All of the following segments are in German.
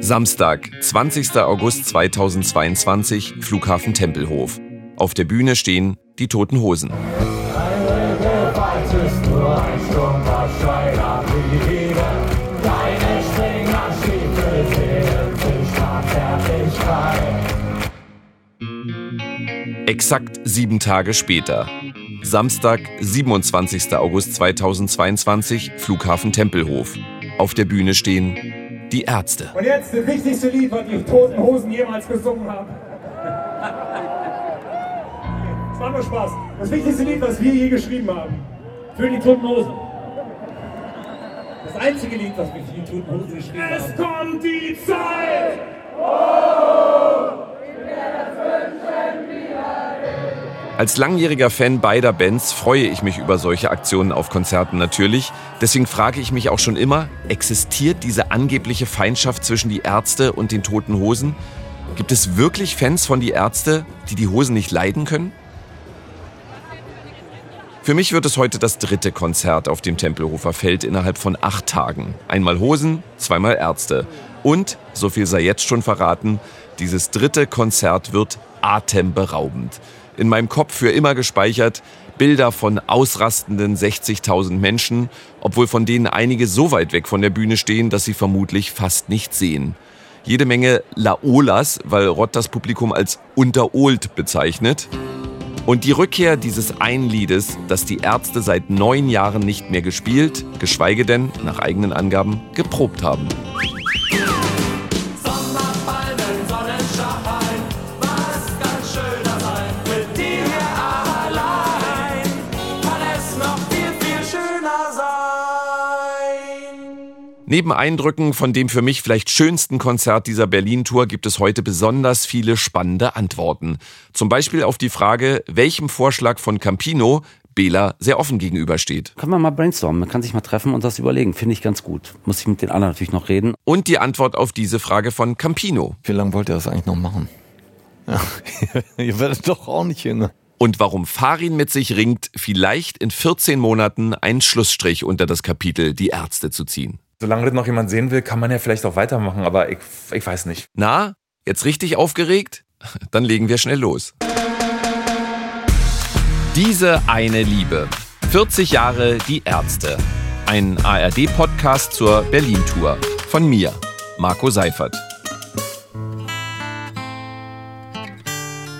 Samstag, 20. August 2022, Flughafen Tempelhof. Auf der Bühne stehen die Toten Hosen. Exakt sieben Tage später. Samstag, 27. August 2022, Flughafen Tempelhof. Auf der Bühne stehen die Ärzte. Und jetzt das wichtigste Lied, was die Toten Hosen jemals gesungen haben. Das war nur Spaß. Das wichtigste Lied, was wir je geschrieben haben. Für die Toten Hosen. Das einzige Lied, was wir für die Toten Hosen geschrieben haben. Es kommt die Zeit! Als langjähriger Fan beider Bands freue ich mich über solche Aktionen auf Konzerten natürlich. Deswegen frage ich mich auch schon immer, existiert diese angebliche Feindschaft zwischen die Ärzte und den Toten Hosen? Gibt es wirklich Fans von die Ärzte, die die Hosen nicht leiden können? Für mich wird es heute das dritte Konzert auf dem Tempelhofer Feld innerhalb von acht Tagen. Einmal Hosen, zweimal Ärzte. Und, so viel sei jetzt schon verraten, dieses dritte Konzert wird atemberaubend in meinem Kopf für immer gespeichert Bilder von ausrastenden 60.000 Menschen, obwohl von denen einige so weit weg von der Bühne stehen, dass sie vermutlich fast nicht sehen. Jede Menge Laolas, weil Rott das Publikum als unterolt bezeichnet. Und die Rückkehr dieses einen Liedes, das die Ärzte seit neun Jahren nicht mehr gespielt, geschweige denn, nach eigenen Angaben, geprobt haben. Neben Eindrücken von dem für mich vielleicht schönsten Konzert dieser Berlin-Tour gibt es heute besonders viele spannende Antworten. Zum Beispiel auf die Frage, welchem Vorschlag von Campino Bela sehr offen gegenübersteht. Kann man mal brainstormen, man kann sich mal treffen und das überlegen, finde ich ganz gut. Muss ich mit den anderen natürlich noch reden. Und die Antwort auf diese Frage von Campino. Wie lange wollt ihr das eigentlich noch machen? Ja, ihr werdet doch auch nicht jünger. Und warum Farin mit sich ringt, vielleicht in 14 Monaten einen Schlussstrich unter das Kapitel Die Ärzte zu ziehen. Solange das noch jemand sehen will, kann man ja vielleicht auch weitermachen, aber ich, ich weiß nicht. Na, jetzt richtig aufgeregt? Dann legen wir schnell los. Diese eine Liebe. 40 Jahre die Ärzte. Ein ARD-Podcast zur Berlin-Tour. Von mir, Marco Seifert.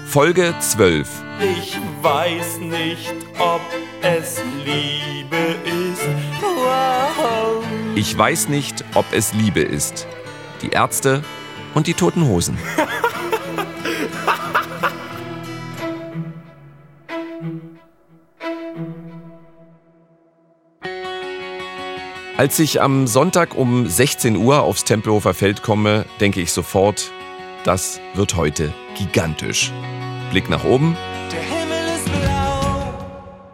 Folge 12. Ich weiß nicht, ob es Liebe ist. Ich weiß nicht, ob es Liebe ist. Die Ärzte und die Toten Hosen. Als ich am Sonntag um 16 Uhr aufs Tempelhofer Feld komme, denke ich sofort, das wird heute gigantisch. Blick nach oben,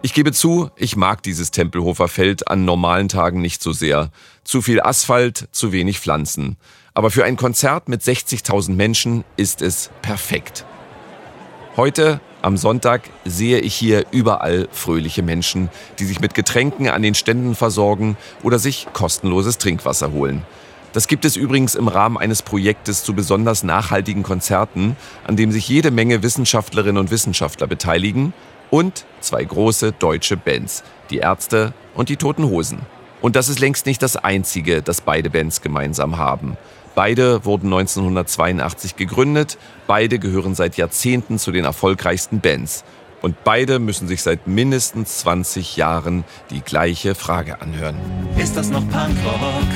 ich gebe zu, ich mag dieses Tempelhofer Feld an normalen Tagen nicht so sehr. Zu viel Asphalt, zu wenig Pflanzen. Aber für ein Konzert mit 60.000 Menschen ist es perfekt. Heute, am Sonntag, sehe ich hier überall fröhliche Menschen, die sich mit Getränken an den Ständen versorgen oder sich kostenloses Trinkwasser holen. Das gibt es übrigens im Rahmen eines Projektes zu besonders nachhaltigen Konzerten, an dem sich jede Menge Wissenschaftlerinnen und Wissenschaftler beteiligen und zwei große deutsche Bands, die Ärzte und die Toten Hosen. Und das ist längst nicht das Einzige, das beide Bands gemeinsam haben. Beide wurden 1982 gegründet, beide gehören seit Jahrzehnten zu den erfolgreichsten Bands. Und beide müssen sich seit mindestens 20 Jahren die gleiche Frage anhören. Ist das noch Punkrock?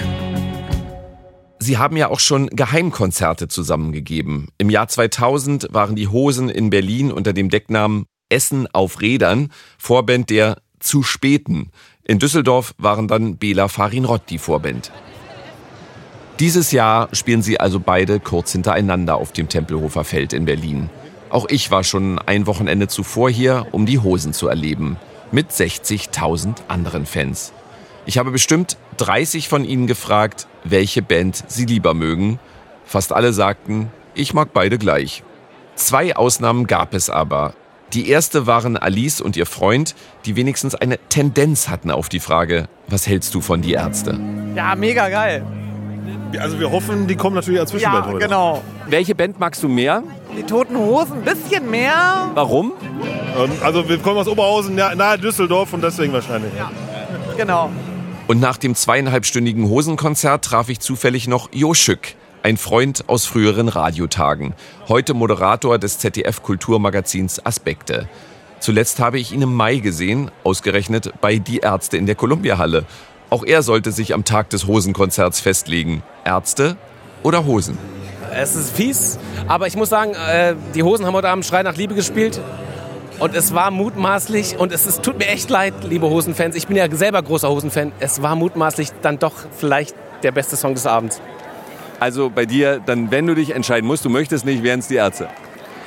Sie haben ja auch schon Geheimkonzerte zusammengegeben. Im Jahr 2000 waren die Hosen in Berlin unter dem Decknamen Essen auf Rädern, Vorband der Zu Späten. In Düsseldorf waren dann Bela Farinrott die Vorband. Dieses Jahr spielen sie also beide kurz hintereinander auf dem Tempelhofer Feld in Berlin. Auch ich war schon ein Wochenende zuvor hier, um die Hosen zu erleben. Mit 60.000 anderen Fans. Ich habe bestimmt 30 von ihnen gefragt, welche Band sie lieber mögen. Fast alle sagten, ich mag beide gleich. Zwei Ausnahmen gab es aber. Die erste waren Alice und ihr Freund, die wenigstens eine Tendenz hatten auf die Frage, was hältst du von die Ärzte? Ja, mega geil. Also wir hoffen, die kommen natürlich als Zwischenband Ja, heute. genau. Welche Band magst du mehr? Die Toten Hosen ein bisschen mehr. Warum? Ähm, Also wir kommen aus Oberhausen, nahe Düsseldorf und deswegen wahrscheinlich. Genau. Und nach dem zweieinhalbstündigen Hosenkonzert traf ich zufällig noch Jo Schück, ein Freund aus früheren Radiotagen, heute Moderator des ZDF Kulturmagazins Aspekte. Zuletzt habe ich ihn im Mai gesehen, ausgerechnet bei Die Ärzte in der Columbia-Halle. Auch er sollte sich am Tag des Hosenkonzerts festlegen. Ärzte oder Hosen? Es ist fies, aber ich muss sagen, äh, die Hosen haben heute Abend Schrei nach Liebe gespielt. Und es war mutmaßlich, und es ist, tut mir echt leid, liebe Hosenfans, ich bin ja selber großer Hosenfan, es war mutmaßlich dann doch vielleicht der beste Song des Abends. Also bei dir, dann, wenn du dich entscheiden musst, du möchtest nicht, wären es die Ärzte.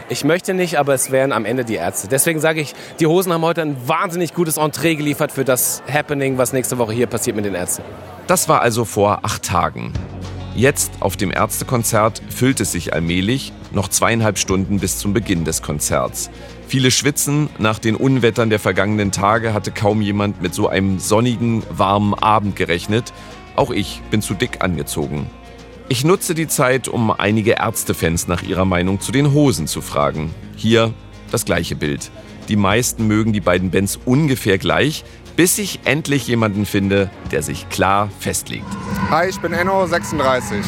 Ich möchte nicht, aber es wären am Ende die Ärzte. Deswegen sage ich, die Hosen haben heute ein wahnsinnig gutes Entree geliefert für das Happening, was nächste Woche hier passiert mit den Ärzten. Das war also vor acht Tagen. Jetzt auf dem Ärztekonzert füllt es sich allmählich, noch zweieinhalb Stunden bis zum Beginn des Konzerts. Viele schwitzen, nach den Unwettern der vergangenen Tage hatte kaum jemand mit so einem sonnigen, warmen Abend gerechnet. Auch ich bin zu dick angezogen. Ich nutze die Zeit, um einige Ärztefans nach ihrer Meinung zu den Hosen zu fragen. Hier das gleiche Bild. Die meisten mögen die beiden Bands ungefähr gleich, bis ich endlich jemanden finde, der sich klar festlegt. Hi, ich bin Enno, 36.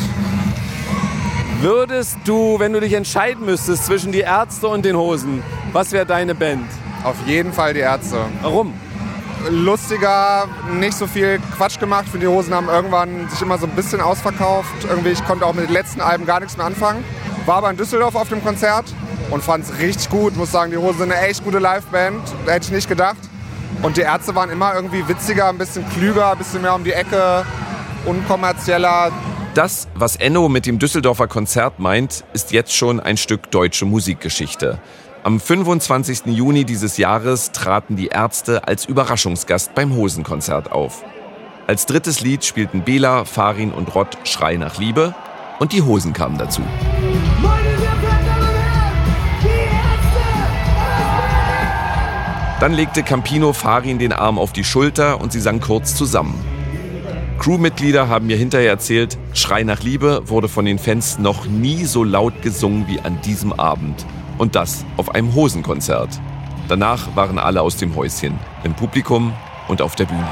Würdest du, wenn du dich entscheiden müsstest zwischen die Ärzte und den Hosen, was wäre deine Band? Auf jeden Fall die Ärzte. Warum? Lustiger, nicht so viel Quatsch gemacht. Finde, die Hosen haben irgendwann sich immer so ein bisschen ausverkauft. Irgendwie, ich konnte auch mit den letzten Alben gar nichts mehr anfangen. War aber in Düsseldorf auf dem Konzert und fand es richtig gut. Muss sagen, die Hosen sind eine echt gute Liveband. Hätte ich nicht gedacht. Und die Ärzte waren immer irgendwie witziger, ein bisschen klüger, ein bisschen mehr um die Ecke, unkommerzieller. Das, was Enno mit dem Düsseldorfer Konzert meint, ist jetzt schon ein Stück deutsche Musikgeschichte. Am 25. Juni dieses Jahres traten die Ärzte als Überraschungsgast beim Hosenkonzert auf. Als drittes Lied spielten Bela, Farin und Rott Schrei nach Liebe und die Hosen kamen dazu. Dann legte Campino Farin den Arm auf die Schulter und sie sang kurz zusammen. Crewmitglieder haben mir hinterher erzählt, Schrei nach Liebe wurde von den Fans noch nie so laut gesungen wie an diesem Abend. Und das auf einem Hosenkonzert. Danach waren alle aus dem Häuschen, im Publikum und auf der Bühne.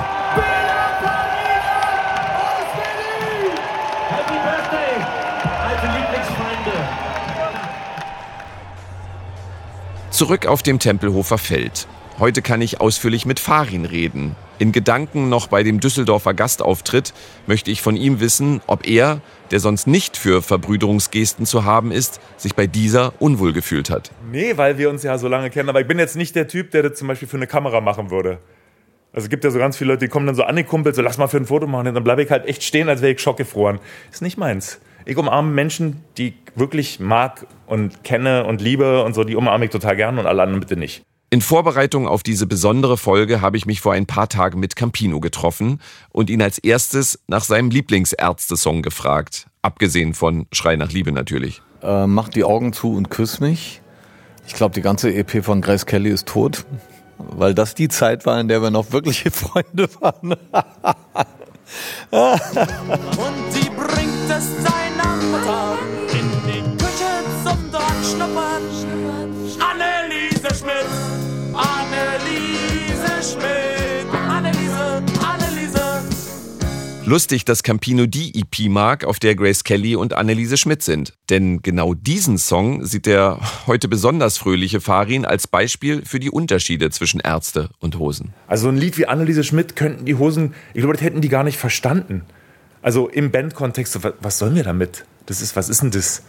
Zurück auf dem Tempelhofer Feld. Heute kann ich ausführlich mit Farin reden. In Gedanken noch bei dem Düsseldorfer Gastauftritt möchte ich von ihm wissen, ob er, der sonst nicht für Verbrüderungsgesten zu haben ist, sich bei dieser unwohl gefühlt hat. Nee, weil wir uns ja so lange kennen. Aber ich bin jetzt nicht der Typ, der das zum Beispiel für eine Kamera machen würde. Also es gibt ja so ganz viele Leute, die kommen dann so an die Kumpel, so lass mal für ein Foto machen. Und dann bleibe ich halt echt stehen, als wäre ich schockgefroren. Ist nicht meins. Ich umarme Menschen, die ich wirklich mag und kenne und liebe und so, die umarme ich total gern und alle anderen bitte nicht. In Vorbereitung auf diese besondere Folge habe ich mich vor ein paar Tagen mit Campino getroffen und ihn als erstes nach seinem Lieblingsärzte-Song gefragt. Abgesehen von Schrei nach Liebe natürlich. Äh, mach die Augen zu und küss mich. Ich glaube, die ganze EP von Grace Kelly ist tot, weil das die Zeit war, in der wir noch wirkliche Freunde waren. Und die Schmidt, Anneliese, Anneliese. Lustig, dass Campino die EP mag, auf der Grace Kelly und Anneliese Schmidt sind. Denn genau diesen Song sieht der heute besonders fröhliche Farin als Beispiel für die Unterschiede zwischen Ärzte und Hosen. Also ein Lied wie Anneliese Schmidt könnten die Hosen, ich glaube, das hätten die gar nicht verstanden. Also im Bandkontext, so, was, was sollen wir damit? Das ist, was ist denn das?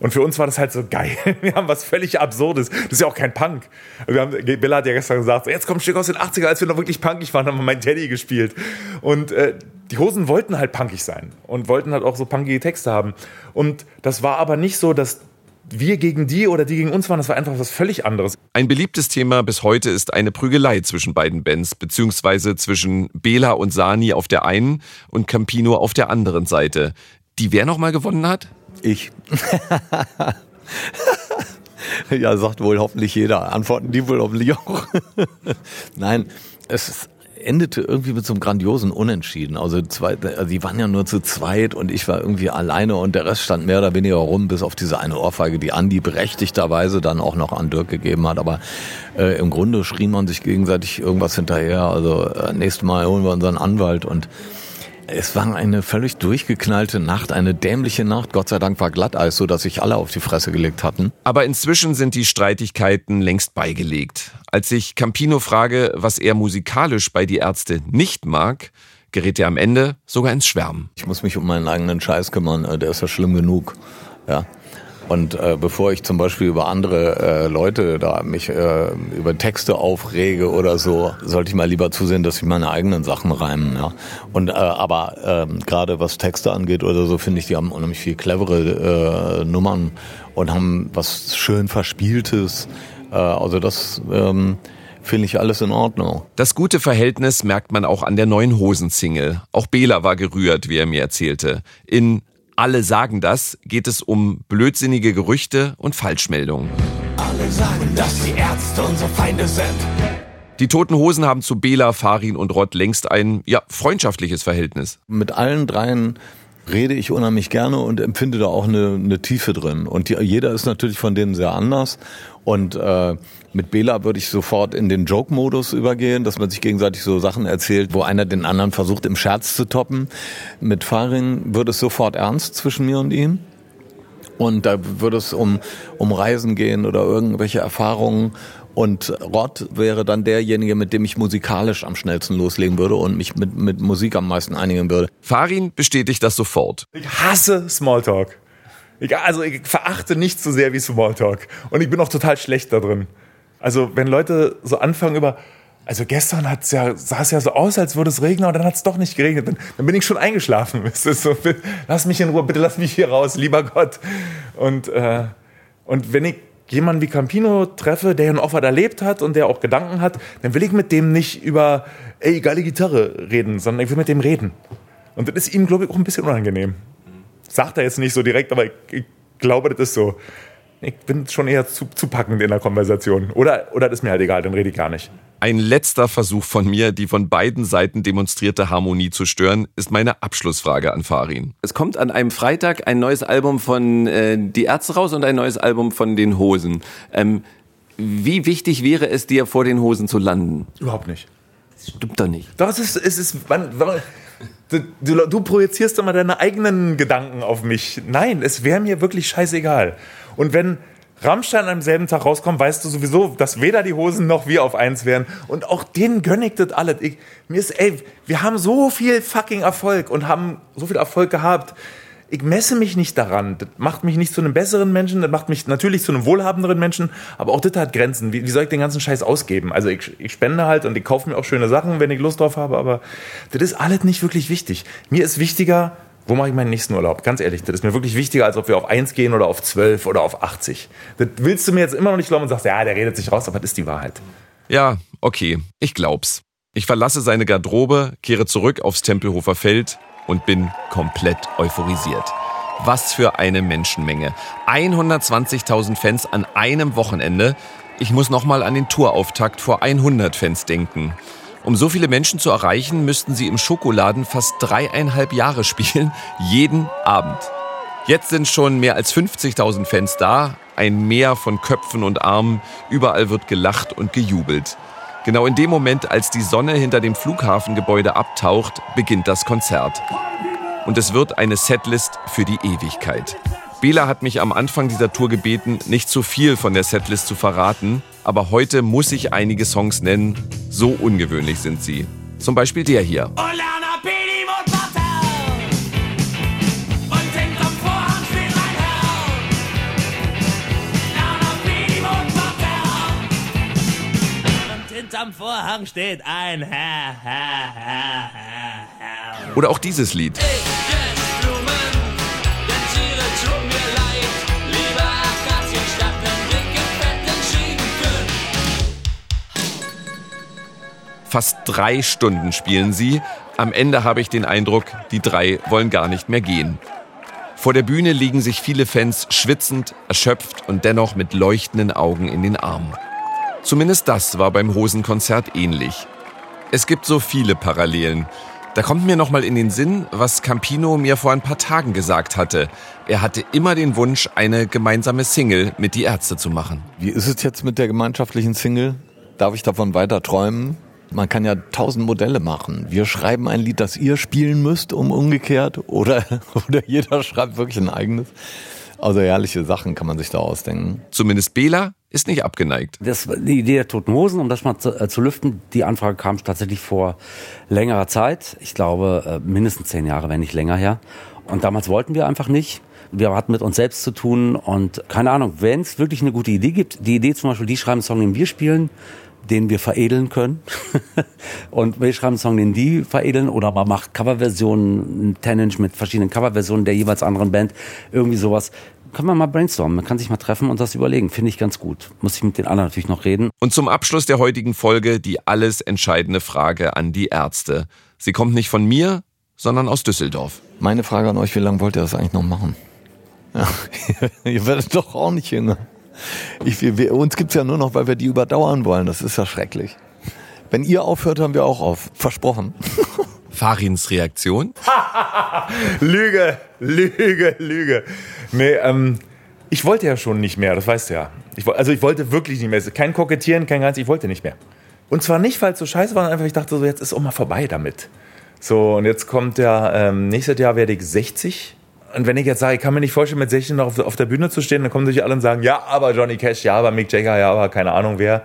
Und für uns war das halt so geil. Wir haben was völlig Absurdes. Das ist ja auch kein Punk. Wir haben, Bella hat ja gestern gesagt, jetzt kommt ein Stück aus den 80er, als wir noch wirklich punkig waren, haben wir mein Teddy gespielt. Und äh, die Hosen wollten halt punkig sein und wollten halt auch so punkige Texte haben. Und das war aber nicht so, dass wir gegen die oder die gegen uns waren. Das war einfach was völlig anderes. Ein beliebtes Thema bis heute ist eine Prügelei zwischen beiden Bands, beziehungsweise zwischen Bela und Sani auf der einen und Campino auf der anderen Seite. Die wer nochmal gewonnen hat? Ich. ja, sagt wohl hoffentlich jeder. Antworten die wohl hoffentlich auch. Nein, es endete irgendwie mit so einem grandiosen Unentschieden. Also, zwei, also die waren ja nur zu zweit und ich war irgendwie alleine und der Rest stand mehr oder weniger rum, bis auf diese eine Ohrfeige, die Andi berechtigterweise dann auch noch an Dirk gegeben hat. Aber äh, im Grunde schrie man sich gegenseitig irgendwas hinterher. Also äh, nächstes Mal holen wir unseren Anwalt und es war eine völlig durchgeknallte Nacht, eine dämliche Nacht. Gott sei Dank war Glatteis, so dass sich alle auf die Fresse gelegt hatten. Aber inzwischen sind die Streitigkeiten längst beigelegt. Als ich Campino frage, was er musikalisch bei die Ärzte nicht mag, gerät er am Ende sogar ins Schwärmen. Ich muss mich um meinen eigenen Scheiß kümmern, äh, der ist ja schlimm genug. Ja. Und äh, bevor ich zum Beispiel über andere äh, Leute da mich äh, über Texte aufrege oder so, sollte ich mal lieber zusehen, dass ich meine eigenen Sachen reimen. Ja. Und äh, aber äh, gerade was Texte angeht oder so, finde ich, die haben unheimlich viel clevere äh, Nummern und haben was schön verspieltes. Äh, also das ähm, finde ich alles in Ordnung. Das gute Verhältnis merkt man auch an der neuen Hosensingle. Auch Bela war gerührt, wie er mir erzählte. In alle sagen das, geht es um blödsinnige Gerüchte und Falschmeldungen. Alle sagen, dass die Ärzte unsere Feinde sind. Die Toten Hosen haben zu Bela, Farin und Rott längst ein ja, freundschaftliches Verhältnis. Mit allen dreien rede ich unheimlich gerne und empfinde da auch eine, eine Tiefe drin. Und die, jeder ist natürlich von denen sehr anders. Und äh, mit Bela würde ich sofort in den Joke-Modus übergehen, dass man sich gegenseitig so Sachen erzählt, wo einer den anderen versucht im Scherz zu toppen. Mit Farin würde es sofort ernst zwischen mir und ihm. Und da würde es um, um Reisen gehen oder irgendwelche Erfahrungen. Und Rod wäre dann derjenige, mit dem ich musikalisch am schnellsten loslegen würde und mich mit, mit Musik am meisten einigen würde. Farin bestätigt das sofort. Ich hasse Smalltalk. Ich, also ich verachte nichts so sehr wie Smalltalk. Und ich bin auch total schlecht da drin. Also wenn Leute so anfangen über, also gestern hat's ja, sah es ja so aus, als würde es regnen, aber dann hat es doch nicht geregnet. Dann, dann, bin ich schon eingeschlafen. So, lass mich in Ruhe, bitte lass mich hier raus, lieber Gott. Und, äh, und wenn ich jemanden wie Campino treffe, der auch was erlebt hat und der auch Gedanken hat, dann will ich mit dem nicht über, ey, geile Gitarre reden, sondern ich will mit dem reden. Und das ist ihm, glaube ich, auch ein bisschen unangenehm. Sagt er jetzt nicht so direkt, aber ich, ich glaube, das ist so. Ich bin schon eher zu, zu packend in der Konversation. Oder, oder das ist mir halt egal, dann rede ich gar nicht. Ein letzter Versuch von mir, die von beiden Seiten demonstrierte Harmonie zu stören, ist meine Abschlussfrage an Farin. Es kommt an einem Freitag ein neues Album von äh, Die Ärzte raus und ein neues Album von den Hosen. Ähm, wie wichtig wäre es dir, vor den Hosen zu landen? Überhaupt nicht. Das stimmt doch nicht. Doch, es ist, es ist, man, du, du, du projizierst immer deine eigenen Gedanken auf mich. Nein, es wäre mir wirklich scheißegal. Und wenn Rammstein am selben Tag rauskommt, weißt du sowieso, dass weder die Hosen noch wir auf eins wären. Und auch denen gönn ich das alles. Ich, mir ist, ey, wir haben so viel fucking Erfolg und haben so viel Erfolg gehabt. Ich messe mich nicht daran. Das macht mich nicht zu einem besseren Menschen, das macht mich natürlich zu einem wohlhabenderen Menschen, aber auch das hat Grenzen. Wie, wie soll ich den ganzen Scheiß ausgeben? Also ich, ich spende halt und ich kaufe mir auch schöne Sachen, wenn ich Lust drauf habe, aber das ist alles nicht wirklich wichtig. Mir ist wichtiger, wo mache ich meinen nächsten Urlaub? Ganz ehrlich, das ist mir wirklich wichtiger, als ob wir auf 1 gehen oder auf 12 oder auf 80. Das willst du mir jetzt immer noch nicht glauben und sagst, ja, der redet sich raus, aber das ist die Wahrheit. Ja, okay, ich glaub's. Ich verlasse seine Garderobe, kehre zurück aufs Tempelhofer Feld und bin komplett euphorisiert. Was für eine Menschenmenge. 120.000 Fans an einem Wochenende. Ich muss nochmal an den Tourauftakt vor 100 Fans denken. Um so viele Menschen zu erreichen, müssten sie im Schokoladen fast dreieinhalb Jahre spielen, jeden Abend. Jetzt sind schon mehr als 50.000 Fans da, ein Meer von Köpfen und Armen, überall wird gelacht und gejubelt. Genau in dem Moment, als die Sonne hinter dem Flughafengebäude abtaucht, beginnt das Konzert. Und es wird eine Setlist für die Ewigkeit. Bela hat mich am Anfang dieser Tour gebeten, nicht zu viel von der Setlist zu verraten, aber heute muss ich einige Songs nennen, so ungewöhnlich sind sie. Zum Beispiel der hier. Hinterm Vorhang steht ein Herr, Herr, Herr, Herr, Herr. Oder auch dieses Lied. Ich Blumen, denn Tiere tun mir leid. Liebe Akazien statt nem dicken, fetten Schinken. Fast drei Stunden spielen sie. Am Ende habe ich den Eindruck, die drei wollen gar nicht mehr gehen. Vor der Bühne liegen sich viele Fans schwitzend, erschöpft und dennoch mit leuchtenden Augen in den Armen. Zumindest das war beim Hosenkonzert ähnlich. Es gibt so viele Parallelen. Da kommt mir nochmal in den Sinn, was Campino mir vor ein paar Tagen gesagt hatte. Er hatte immer den Wunsch, eine gemeinsame Single mit die Ärzte zu machen. Wie ist es jetzt mit der gemeinschaftlichen Single? Darf ich davon weiter träumen? Man kann ja tausend Modelle machen. Wir schreiben ein Lied, das ihr spielen müsst, um umgekehrt. Oder, oder jeder schreibt wirklich ein eigenes. Also herrliche Sachen kann man sich da ausdenken. Zumindest Bela ist nicht abgeneigt. Das, die Idee der Toten Hosen, um das mal zu, äh, zu lüften, die Anfrage kam tatsächlich vor längerer Zeit. Ich glaube, äh, mindestens zehn Jahre, wenn nicht länger her. Und damals wollten wir einfach nicht. Wir hatten mit uns selbst zu tun und keine Ahnung, wenn es wirklich eine gute Idee gibt, die Idee zum Beispiel, die schreiben einen Song, den wir spielen, den wir veredeln können. und wir schreiben einen Song, den die veredeln oder man macht Coverversionen, Tenant mit verschiedenen Coverversionen der jeweils anderen Band, irgendwie sowas. Kann man mal brainstormen, man kann sich mal treffen und das überlegen, finde ich ganz gut. Muss ich mit den anderen natürlich noch reden. Und zum Abschluss der heutigen Folge die alles entscheidende Frage an die Ärzte. Sie kommt nicht von mir, sondern aus Düsseldorf. Meine Frage an euch, wie lange wollt ihr das eigentlich noch machen? Ja, ihr werdet doch auch nicht jünger. Ich, wir, uns gibt's ja nur noch, weil wir die überdauern wollen. Das ist ja schrecklich. Wenn ihr aufhört, hören wir auch auf. Versprochen. Farins Reaktion? Lüge, Lüge, Lüge. Nee, ähm, ich wollte ja schon nicht mehr, das weißt du ja. Ich, also ich wollte wirklich nicht mehr. Kein Kokettieren, kein ganz, ich wollte nicht mehr. Und zwar nicht, weil es so scheiße war, sondern einfach, ich dachte so, jetzt ist auch mal vorbei damit. So, und jetzt kommt ja, ähm, nächstes Jahr werde ich 60. Und wenn ich jetzt sage, ich kann mir nicht vorstellen, mit 16 noch auf, auf der Bühne zu stehen, dann kommen sich alle und sagen, ja, aber Johnny Cash, ja, aber Mick Jagger, ja, aber keine Ahnung wer.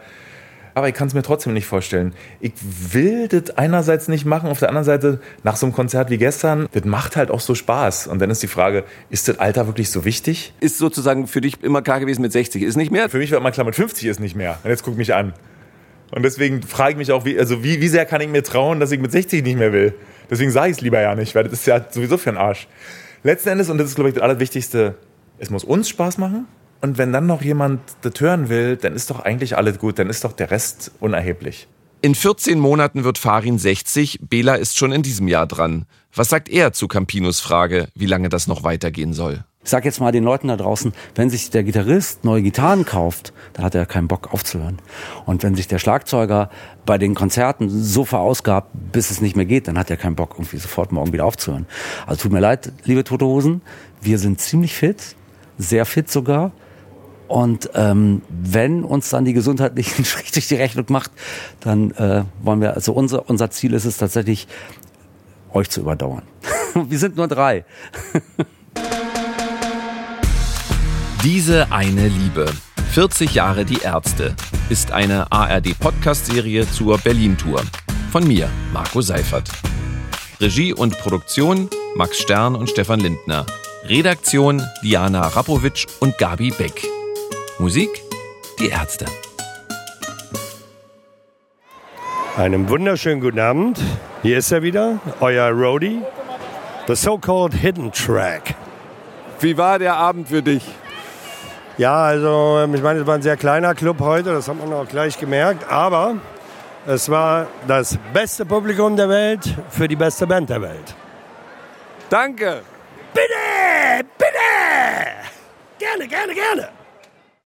Aber ich kann es mir trotzdem nicht vorstellen. Ich will das einerseits nicht machen, auf der anderen Seite, nach so einem Konzert wie gestern, das macht halt auch so Spaß. Und dann ist die Frage, ist das Alter wirklich so wichtig? Ist sozusagen für dich immer klar gewesen mit 60, ist nicht mehr? Für mich war immer klar, mit 50 ist nicht mehr. Und jetzt guck mich an. Und deswegen frage ich mich auch, wie, also wie, wie sehr kann ich mir trauen, dass ich mit 60 nicht mehr will? Deswegen sage ich es lieber ja nicht, weil das ist ja sowieso für den Arsch. Letzten Endes, und das ist, glaube ich, das Allerwichtigste, es muss uns Spaß machen. Und wenn dann noch jemand das hören will, dann ist doch eigentlich alles gut, dann ist doch der Rest unerheblich. In 14 Monaten wird Farin 60, Bela ist schon in diesem Jahr dran. Was sagt er zu Campinos Frage, wie lange das noch weitergehen soll? Ich sag jetzt mal den Leuten da draußen, wenn sich der Gitarrist neue Gitarren kauft, dann hat er keinen Bock aufzuhören. Und wenn sich der Schlagzeuger bei den Konzerten so verausgabt, bis es nicht mehr geht, dann hat er keinen Bock, irgendwie sofort morgen wieder aufzuhören. Also tut mir leid, liebe Tote Hosen, wir sind ziemlich fit, sehr fit sogar. Und ähm, wenn uns dann die gesundheitlichen Strich durch die Rechnung macht, dann äh, wollen wir, also unser, unser Ziel ist es tatsächlich, euch zu überdauern. wir sind nur drei. Diese eine Liebe. 40 Jahre die Ärzte ist eine ARD-Podcast-Serie zur Berlin-Tour. Von mir, Marco Seifert. Regie und Produktion Max Stern und Stefan Lindner. Redaktion Diana Rapowitsch und Gabi Beck. Musik Die Ärzte. Einen wunderschönen guten Abend. Hier ist er wieder, euer Roadie, the so-called Hidden Track. Wie war der Abend für dich? Ja, also ich meine, es war ein sehr kleiner Club heute, das hat man auch gleich gemerkt, aber es war das beste Publikum der Welt für die beste Band der Welt. Danke. Bitte, bitte. Gerne, gerne, gerne.